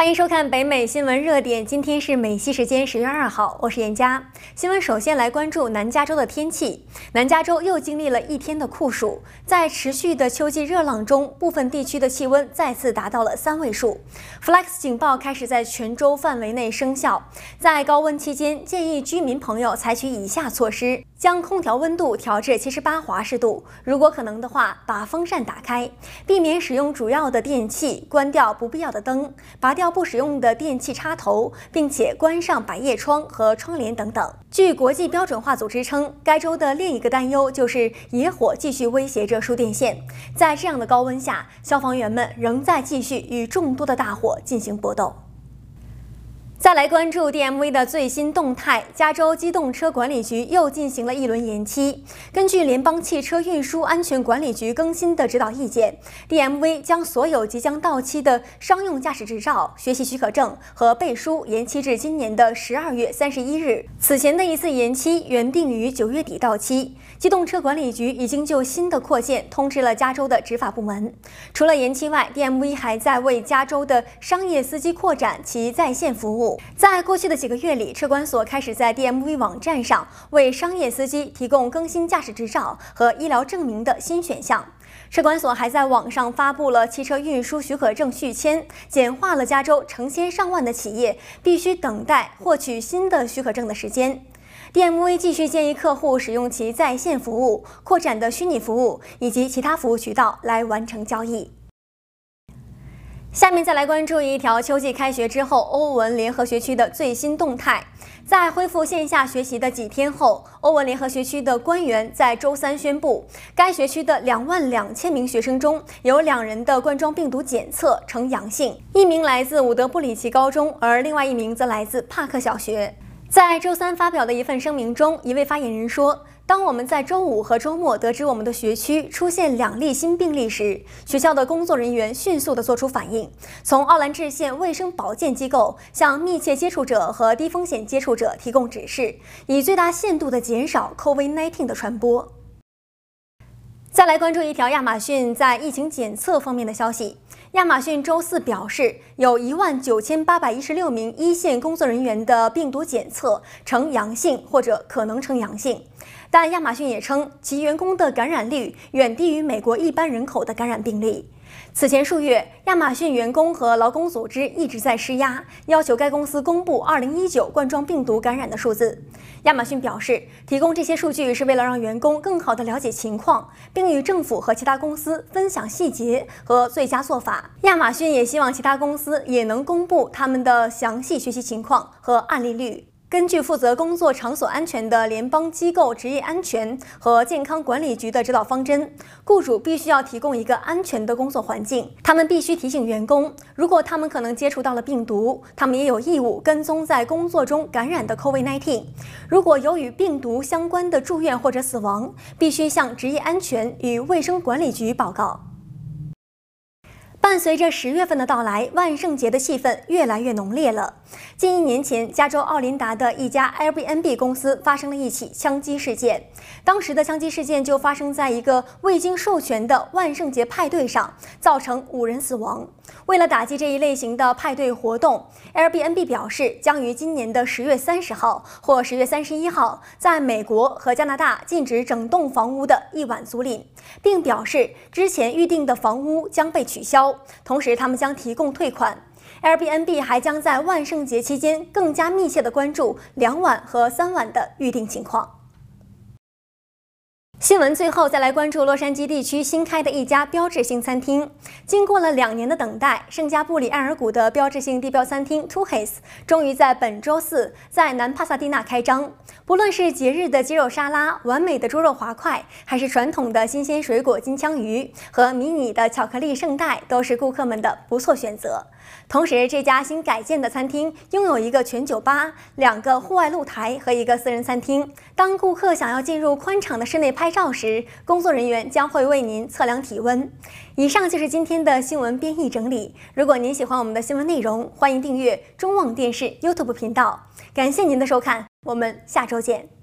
欢迎收看北美新闻热点。今天是美西时间十月二号，我是严佳。新闻首先来关注南加州的天气。南加州又经历了一天的酷暑，在持续的秋季热浪中，部分地区的气温再次达到了三位数。Flex 警报开始在全州范围内生效。在高温期间，建议居民朋友采取以下措施：将空调温度调至七十八华氏度，如果可能的话，把风扇打开，避免使用主要的电器，关掉不必要的灯，拔掉不使用的电器插头，并且关上百叶窗和窗帘等等。据国际标准化组织称，该州的另一个担忧就是野火继续威胁着输电线。在这样的高温下，消防员们仍在继续与众多的大火进行搏斗。再来关注 DMV 的最新动态，加州机动车管理局又进行了一轮延期。根据联邦汽车运输安全管理局更新的指导意见，DMV 将所有即将到期的商用驾驶执照、学习许可证和背书延期至今年的十二月三十一日。此前的一次延期原定于九月底到期。机动车管理局已经就新的扩建通知了加州的执法部门。除了延期外，DMV 还在为加州的商业司机扩展其在线服务。在过去的几个月里，车管所开始在 DMV 网站上为商业司机提供更新驾驶执照和医疗证明的新选项。车管所还在网上发布了汽车运输许可证续签，简化了加州成千上万的企业必须等待获取新的许可证的时间。DMV 继续建议客户使用其在线服务、扩展的虚拟服务以及其他服务渠道来完成交易。下面再来关注一条秋季开学之后欧文联合学区的最新动态。在恢复线下学习的几天后，欧文联合学区的官员在周三宣布，该学区的两万两千名学生中有两人的冠状病毒检测呈阳性，一名来自伍德布里奇高中，而另外一名则来自帕克小学。在周三发表的一份声明中，一位发言人说：“当我们在周五和周末得知我们的学区出现两例新病例时，学校的工作人员迅速地做出反应，从奥兰治县卫生保健机构向密切接触者和低风险接触者提供指示，以最大限度地减少 COVID-19 的传播。”再来关注一条亚马逊在疫情检测方面的消息。亚马逊周四表示，有一万九千八百一十六名一线工作人员的病毒检测呈阳性或者可能呈阳性，但亚马逊也称其员工的感染率远低于美国一般人口的感染病例。此前数月，亚马逊员工和劳工组织一直在施压，要求该公司公布2019冠状病毒感染的数字。亚马逊表示，提供这些数据是为了让员工更好地了解情况，并与政府和其他公司分享细节和最佳做法。亚马逊也希望其他公司也能公布他们的详细学习情况和案例率。根据负责工作场所安全的联邦机构职业安全和健康管理局的指导方针，雇主必须要提供一个安全的工作环境。他们必须提醒员工，如果他们可能接触到了病毒，他们也有义务跟踪在工作中感染的 COVID-19。如果有与病毒相关的住院或者死亡，必须向职业安全与卫生管理局报告。伴随着十月份的到来，万圣节的气氛越来越浓烈了。近一年前，加州奥林达的一家 Airbnb 公司发生了一起枪击事件。当时的枪击事件就发生在一个未经授权的万圣节派对上，造成五人死亡。为了打击这一类型的派对活动，Airbnb 表示将于今年的十月三十号或十月三十一号，在美国和加拿大禁止整栋房屋的一晚租赁，并表示之前预定的房屋将被取消。同时，他们将提供退款。Airbnb 还将在万圣节期间更加密切地关注两晚和三晚的预订情况。新闻最后再来关注洛杉矶地区新开的一家标志性餐厅。经过了两年的等待，圣加布里埃尔谷的标志性地标餐厅 Two h i s 终于在本周四在南帕萨蒂纳开张。不论是节日的鸡肉沙拉、完美的猪肉滑块，还是传统的新鲜水果金枪鱼和迷你的巧克力圣代，都是顾客们的不错选择。同时，这家新改建的餐厅拥有一个全酒吧、两个户外露台和一个私人餐厅。当顾客想要进入宽敞的室内拍照时，工作人员将会为您测量体温。以上就是今天的新闻编译整理。如果您喜欢我们的新闻内容，欢迎订阅中望电视 YouTube 频道。感谢您的收看，我们下周见。